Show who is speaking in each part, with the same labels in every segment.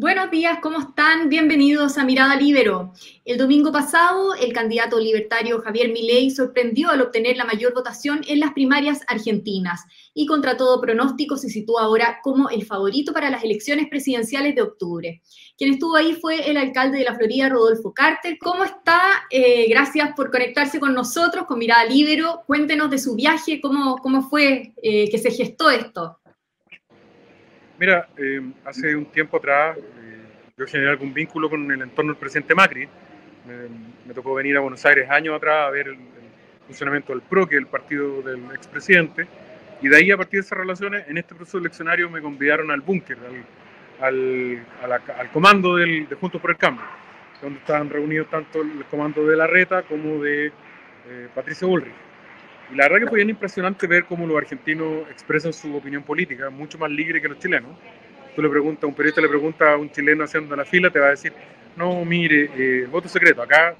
Speaker 1: Buenos días, ¿cómo están? Bienvenidos a Mirada Libero. El domingo pasado, el candidato libertario Javier Milei sorprendió al obtener la mayor votación en las primarias argentinas y contra todo pronóstico se sitúa ahora como el favorito para las elecciones presidenciales de octubre. Quien estuvo ahí fue el alcalde de la Florida, Rodolfo Carter. ¿Cómo está? Eh, gracias por conectarse con nosotros, con Mirada Libero. Cuéntenos de su viaje, cómo, cómo fue eh, que se gestó esto.
Speaker 2: Mira, eh, hace un tiempo atrás eh, yo generé algún vínculo con el entorno del presidente Macri. Me, tocó venir a Buenos Aires años atrás a ver el, funcionamiento del PRO, que es el partido del expresidente. Y de ahí, a partir de esas relaciones, en este proceso eleccionario me convidaron al búnker, al, al, comando del, de Juntos por el Cambio, donde estaban reunidos tanto el comando de Larreta como de eh, Patricio Bullrich. Y la verdad que fue bien impresionante ver cómo los argentinos expresan su opinión política, mucho más libre que los chilenos. Tú le preguntas, un periodista le pregunta a un chileno haciendo la fila, te va a decir, no, mire, eh, voto secreto, acá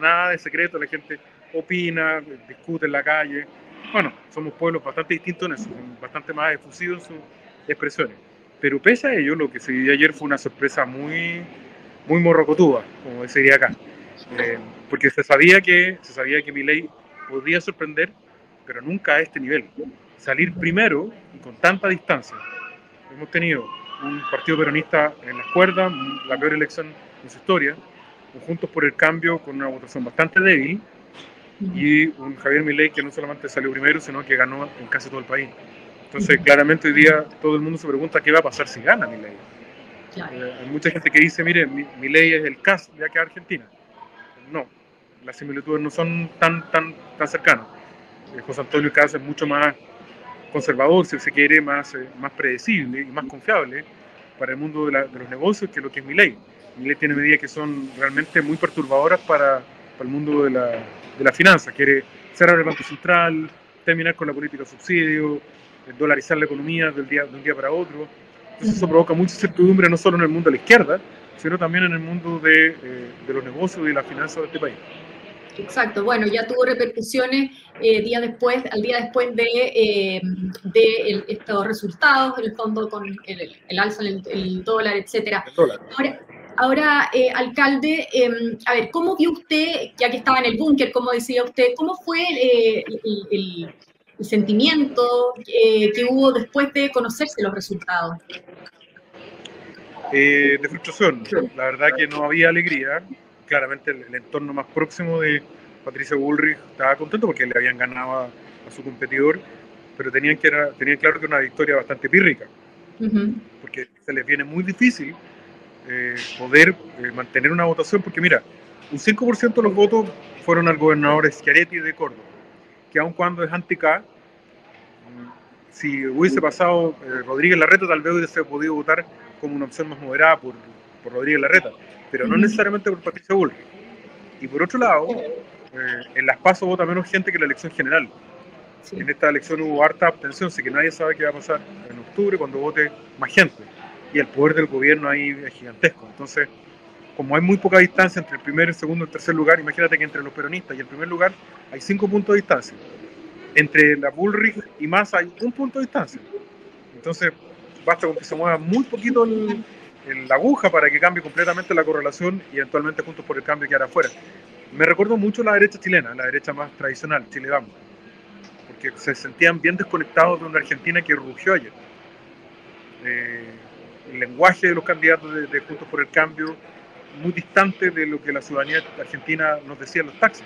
Speaker 2: nada de secreto, la gente opina, discute en la calle. Bueno, somos pueblos bastante distintos en eso, bastante más efusivos en sus expresiones. Pero pese a ello, lo que se vivió ayer fue una sorpresa muy, muy morrocotúa, como se diría acá. Eh, porque se sabía que, se sabía que mi ley podría sorprender, pero nunca a este nivel. Salir primero y con tanta distancia. Hemos tenido un partido peronista en las cuerdas, la peor elección en su historia, Juntos por el Cambio con una votación bastante débil y un Javier Milei que no solamente salió primero, sino que ganó en casi todo el país. Entonces, claramente hoy día todo el mundo se pregunta qué va a pasar si gana Milei. Eh, hay mucha gente que dice, mire, Milei es el caso de acá Argentina. No, las similitudes no son tan, tan, tan cercanas. Eh, José Antonio Cas es mucho más conservador, si se quiere, más, eh, más predecible y más confiable para el mundo de, los negocios que lo que es mi ley. Mi ley tiene medidas que son realmente muy perturbadoras para, para el mundo de la, de la finanza. Quiere cerrar el Banco Central, terminar con la política de subsidio, eh, dolarizar la economía del día, de un día para otro. Entonces eso provoca mucha incertidumbre no solo en el mundo de la izquierda, sino también en el mundo de, de los negocios y de la finanza de este país.
Speaker 1: Exacto, bueno, ya tuvo repercusiones eh, día después, al día después de, eh, de estos resultados, el fondo con el, alza en el, dólar, etcétera. Ahora, eh, alcalde, em, a ver, ¿cómo vio usted, ya que estaba en el búnker, como decía usted, cómo fue el, sentimiento que hubo después de conocerse los resultados?
Speaker 2: de frustración, la verdad que no había alegría, claramente el, entorno más próximo de Patricia Bullrich estaba contento porque le habían ganado a, su competidor, pero tenían, que era, tenían claro que era una victoria bastante pírrica, porque se les viene muy difícil eh, poder eh, mantener una votación, porque mira, un 5% de los votos fueron al gobernador Schiaretti de Córdoba, que aun cuando es anti-K, si hubiese pasado eh, Rodríguez Larreta, tal vez hubiese podido votar como una opción más moderada por, por Rodríguez Larreta pero no necesariamente por Patricia Bullrich. Y por otro lado, eh, en las pasos vota menos gente que en la elección general. En esta elección hubo harta abstención, así que nadie sabe qué va a pasar en octubre cuando vote más gente. Y el poder del gobierno ahí es gigantesco. Entonces, como hay muy poca distancia entre el primer, el segundo y el tercer lugar, imagínate que entre los peronistas y el primer lugar hay cinco puntos de distancia. Entre la Bullrich y más hay un punto de distancia. Entonces, basta con que se mueva muy poquito el, la aguja para que cambie completamente la correlación y eventualmente Juntos por el Cambio quedara afuera. Me recuerdo mucho la derecha chilena, la derecha más tradicional, Chile Vamos, porque se sentían bien desconectados de una Argentina que rugió ayer. Eh, el lenguaje de los candidatos de, Juntos por el Cambio muy distante de lo que la ciudadanía argentina nos decía en los taxis.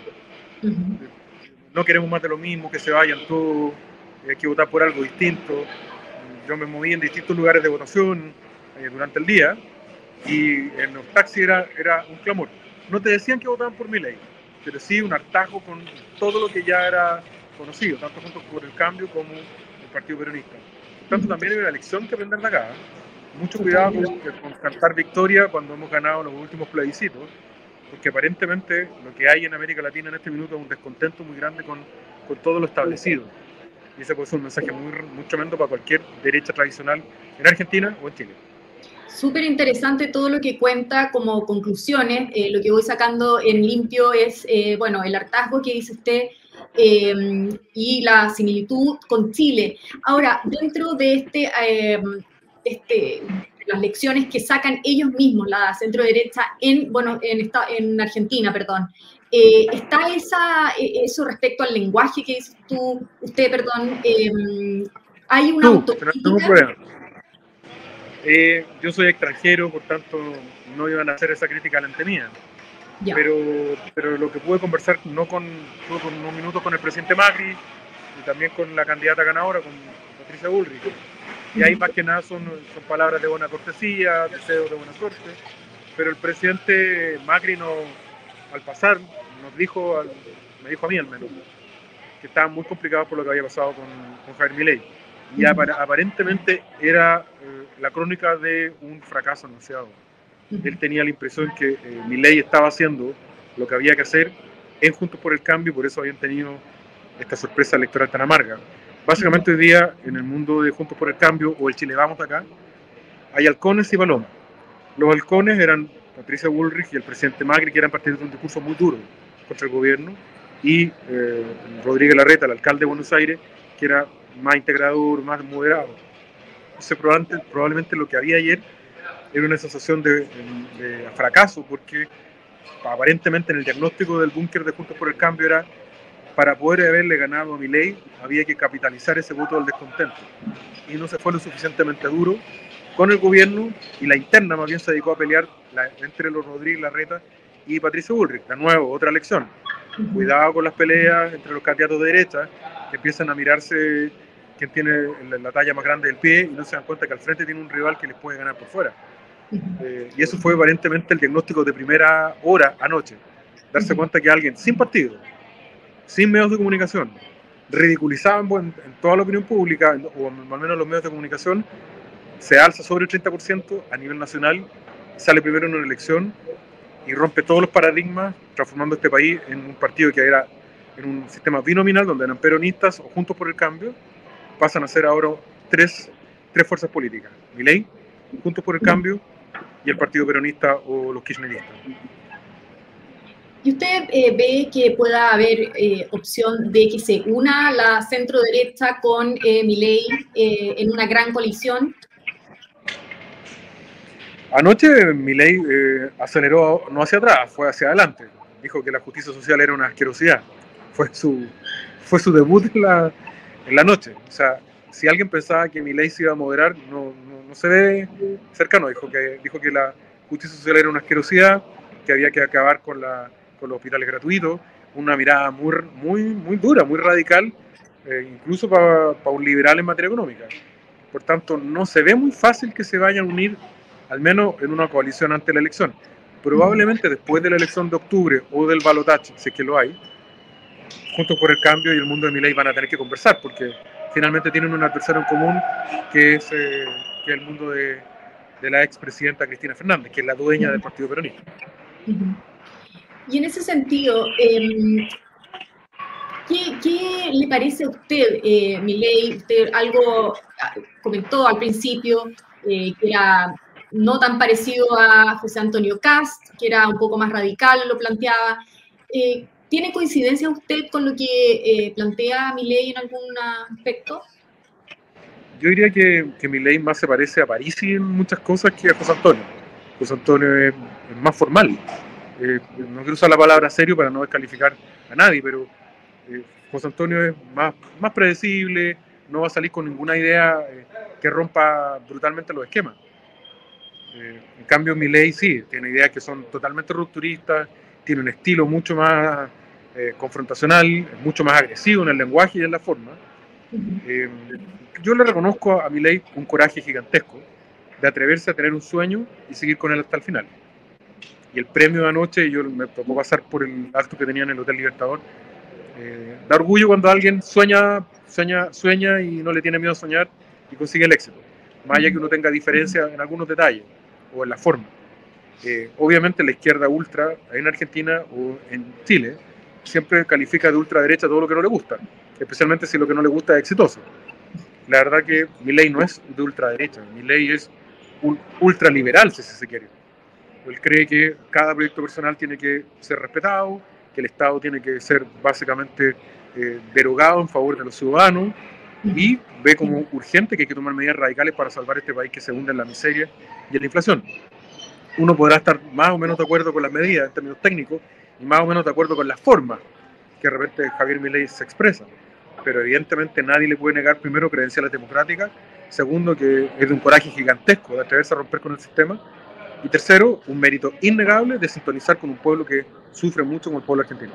Speaker 2: No queremos más de lo mismo, que se vayan todos, hay que votar por algo distinto. Yo me moví en distintos lugares de votación, eh, durante el día y en los taxis era, era un clamor. No te decían que votaban por mi ley, pero sí un hartajo con todo lo que ya era conocido, tanto junto por el cambio como el Partido Peronista. Por tanto, también hay una lección que aprender de acá. Mucho cuidado con, cantar victoria cuando hemos ganado los últimos plebiscitos, porque aparentemente lo que hay en América Latina en este minuto es un descontento muy grande con, con todo lo establecido. Y ese puede ser un mensaje muy, muy tremendo para cualquier derecha tradicional en Argentina o en Chile.
Speaker 1: Súper interesante todo lo que cuenta como conclusiones. Eh, lo que voy sacando en limpio es, eh, bueno, el hartazgo que dice usted em, y la similitud con Chile. Ahora, dentro de este, em, este las lecciones que sacan ellos mismos, la centro derecha, en, bueno, en, esta, en Argentina, perdón. Eh, ¿Está esa, e, eso respecto al lenguaje que dices tú, usted, perdón? Em, ¿Hay una autocrítica?
Speaker 2: Eh, yo soy extranjero, por tanto, no iban a hacer esa crítica delante mía. Pero, pero lo que pude conversar, no con, con unos minutos con el presidente Macri y también con la candidata ganadora, con Patricia Bullrich. Y ahí más que nada son, son palabras de buena cortesía, deseos de buena suerte. Pero el presidente Macri no, al pasar nos dijo, me dijo a mí al menos, que estaba muy complicado por lo que había pasado con, con Javier Milei. Y aparentemente era eh, la crónica de un fracaso anunciado. Él tenía la impresión que eh, Milei estaba haciendo lo que había que hacer en Juntos por el Cambio, por eso habían tenido esta sorpresa electoral tan amarga. Básicamente hoy día en el mundo de Juntos por el Cambio o el Chile Vamos acá, hay halcones y balones. Los halcones eran Patricia Bullrich y el presidente Macri, que eran partidos de un discurso muy duro contra el gobierno, y eh, Rodríguez Larreta, el alcalde de Buenos Aires, que era más integrador, más moderado. Entonces, probablemente, lo que había ayer era una sensación de, fracaso, porque aparentemente en el diagnóstico del búnker de Juntos por el Cambio era para poder haberle ganado a mi ley había que capitalizar ese voto del descontento. Y no se fue lo suficientemente duro con el gobierno y la interna más bien se dedicó a pelear entre los Rodríguez Larreta y Patricio Bullrich. De nuevo, otra lección. Cuidado con las peleas entre los candidatos de derecha, que empiezan a mirarse quién tiene la, talla más grande del pie y no se dan cuenta que al frente tiene un rival que les puede ganar por fuera. Eh, y eso fue aparentemente el diagnóstico de primera hora anoche. Darse cuenta que alguien sin partido, sin medios de comunicación, ridiculizado en, toda la opinión pública, o al menos los medios de comunicación, se alza sobre el 30% a nivel nacional, sale primero en una elección y rompe todos los paradigmas, transformando este país en un partido que era en un sistema binominal donde eran peronistas o juntos por el cambio, pasan a ser ahora tres, tres fuerzas políticas, ley Juntos por el Cambio y el Partido Peronista o los Kirchneristas.
Speaker 1: ¿Y usted eh, ve que pueda haber eh, opción de que se una la centro derecha con eh, Milei eh, en una gran coalición?
Speaker 2: Anoche Milei aceleró no hacia atrás, fue hacia adelante. Dijo que la justicia social era una asquerosidad. Fue su, fue su debut en la, en la noche. O sea, si alguien pensaba que Milei se iba a moderar, no, no, se ve cercano. Dijo que, dijo que la justicia social era una asquerosidad, que había que acabar con la con los hospitales gratuitos, una mirada muy, muy, muy dura, muy radical, eh, incluso para un liberal en materia económica. Por tanto, no se ve muy fácil que se vayan a unir, al menos en una coalición ante la elección. Probablemente después de la elección de octubre o del balotaje, si es que lo hay, juntos por el cambio y el mundo de Milei van a tener que conversar, porque finalmente tienen un adversario en común que es, eh, el mundo de, de la expresidenta Cristina Fernández, que es la dueña del Partido Peronista.
Speaker 1: Y en ese sentido, em, ¿qué, le parece a usted, eh, Milei? Usted algo ah, comentó al principio eh, que era no tan parecido a José Antonio Cast, que era un poco más radical, lo planteaba. Eh, ¿Tiene coincidencia usted con lo que eh, plantea Milei en algún aspecto?
Speaker 2: Yo diría que, que Milei más se parece a París en muchas cosas que a José Antonio. José Antonio es más formal, eh, no quiero usar la palabra serio para no descalificar a nadie, pero eh, José Antonio es más, predecible, no va a salir con ninguna idea eh, que rompa brutalmente los esquemas. en cambio, Milei sí, tiene ideas que son totalmente rupturistas, tiene un estilo mucho más confrontacional, mucho más agresivo en el lenguaje y en la forma. yo le reconozco a Milei un coraje gigantesco de atreverse a tener un sueño y seguir con él hasta el final y el premio de anoche, yo me tocó pasar por el acto que tenía en el Hotel Libertador. Eh, da orgullo cuando alguien sueña, sueña, sueña y no le tiene miedo a soñar y consigue el éxito. Más allá que uno tenga diferencia en algunos detalles o en la forma. Eh, obviamente la izquierda ultra en Argentina o en Chile siempre califica de ultraderecha todo lo que no le gusta, especialmente si lo que no le gusta es exitoso. La verdad que mi ley no es de ultraderecha, mi ley es un ultraliberal, si se quiere. Él cree que cada proyecto personal tiene que ser respetado, que el Estado tiene que ser básicamente eh, derogado en favor de los ciudadanos y ve como urgente que hay que tomar medidas radicales para salvar este país que se hunde en la miseria y en la inflación. Uno podrá estar más o menos de acuerdo con las medidas en términos técnicos y más o menos de acuerdo con las formas que de repente Javier Milei se expresa, pero evidentemente nadie le puede negar primero credenciales democráticas, segundo que es de un coraje gigantesco de atreverse a romper con el sistema y tercero, un mérito innegable de sintonizar con un pueblo que sufre mucho como el pueblo argentino.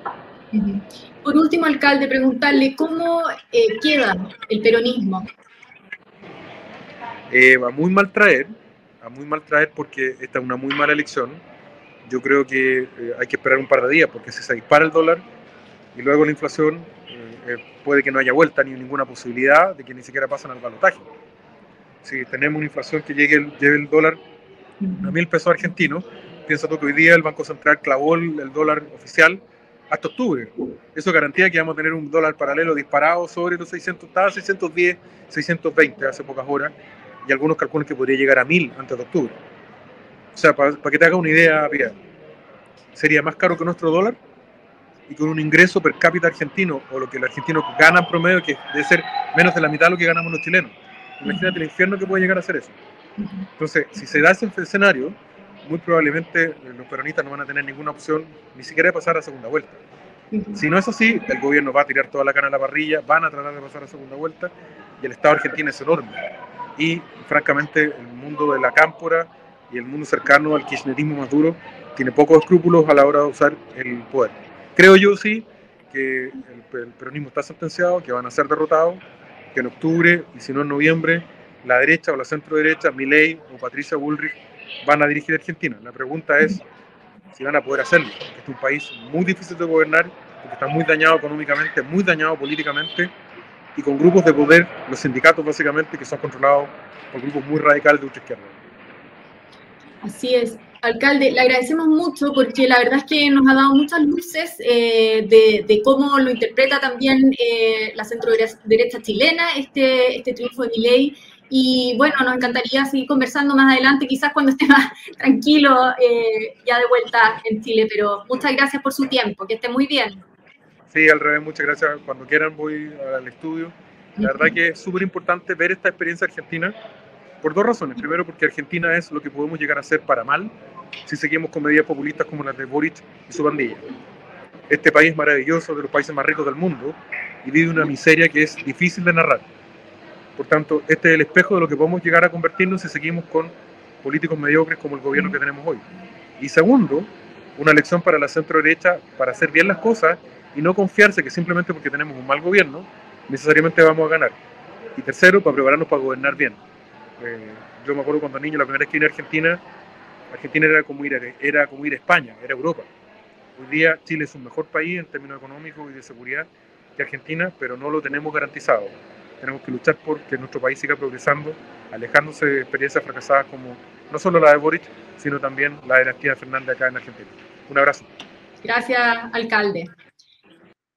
Speaker 1: Por último, alcalde, preguntarle cómo eh, queda el peronismo.
Speaker 2: Eh, va muy mal traer, a muy mal traer porque esta es una muy mala elección. Yo creo que eh, hay que esperar un par de días porque si se dispara el dólar y luego la inflación, puede que no haya vuelta ni ninguna posibilidad de que ni siquiera pasen al balotaje. Si tenemos una inflación que llegue lleve el dólar a mil pesos argentinos, piensa que hoy día el Banco Central clavó el dólar oficial hasta octubre. Eso garantía que vamos a tener un dólar paralelo disparado sobre los 600, estaba 610, 620 hace pocas horas, y algunos calculan que podría llegar a 1000 antes de octubre. O sea, para, que te haga una idea, sería más caro que nuestro dólar y con un ingreso per cápita argentino, o lo que el argentino gana en promedio, que debe ser menos de la mitad de lo que ganamos los chilenos. Imagínate el infierno que puede llegar a ser eso. Entonces, si se da ese escenario, muy probablemente los peronistas no van a tener ninguna opción ni siquiera de pasar a segunda vuelta. Si no es así, el gobierno va a tirar toda la cana a la parrilla, van a tratar de pasar a segunda vuelta y el Estado argentino es enorme. Y francamente el mundo de la cámpora y el mundo cercano al kirchnerismo más duro tiene pocos escrúpulos a la hora de usar el poder. Creo yo sí que el, peronismo está sentenciado, que van a ser derrotados, que en octubre y si no en noviembre la derecha o la centro derecha, Milei o Patricia Bullrich van a dirigir Argentina. La pregunta es si van a poder hacerlo, porque es un país muy difícil de gobernar, porque está muy dañado económicamente, muy dañado políticamente y con grupos de poder, los sindicatos básicamente, que son controlados por grupos muy radicales de ultraizquierda.
Speaker 1: Así es. Alcalde, le agradecemos mucho porque la verdad es que nos ha dado muchas luces eh, de, cómo lo interpreta también eh, la centro derecha chilena, este, este triunfo de mi ley. Y bueno, nos encantaría seguir conversando más adelante, quizás cuando esté más tranquilo eh, ya de vuelta en Chile, pero muchas gracias por su tiempo, que esté muy bien.
Speaker 2: Sí, al revés, muchas gracias. Cuando quieran voy al estudio. La verdad que es súper importante ver esta experiencia argentina por dos razones. Primero, porque Argentina es lo que podemos llegar a hacer para mal si seguimos con medidas populistas como las de Boric y su bandilla. Este país maravilloso, de los países más ricos del mundo, y vive una miseria que es difícil de narrar por tanto, este es el espejo de lo que podemos llegar a convertirnos si seguimos con políticos mediocres como el gobierno que tenemos hoy. Y segundo, una lección para la centro derecha para hacer bien las cosas y no confiarse que simplemente porque tenemos un mal gobierno necesariamente vamos a ganar. Y tercero, para prepararnos para gobernar bien. Eh, yo me acuerdo cuando niño, la primera vez que vine a Argentina, Argentina era como, ir era como ir a España, era Europa. Hoy día Chile es un mejor país en términos económicos y de seguridad que Argentina, pero no lo tenemos garantizado tenemos que luchar por que nuestro país siga progresando, alejándose de experiencias fracasadas como no solo la de Boric, sino también la de la tía Fernández acá en Argentina. Un abrazo.
Speaker 1: Gracias, alcalde.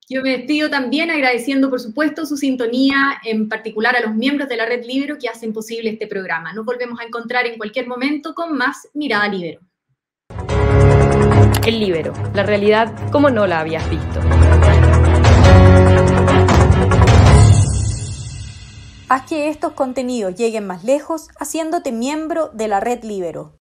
Speaker 1: Yo me despido también agradeciendo, por supuesto, su sintonía, en particular a los miembros de la Red Libero que hacen posible este programa. Nos volvemos a encontrar en cualquier momento con más Mirada Libero.
Speaker 3: El Libero, la realidad como no la habías visto.
Speaker 4: Haz que estos contenidos lleguen más lejos haciéndote miembro de la red Libero.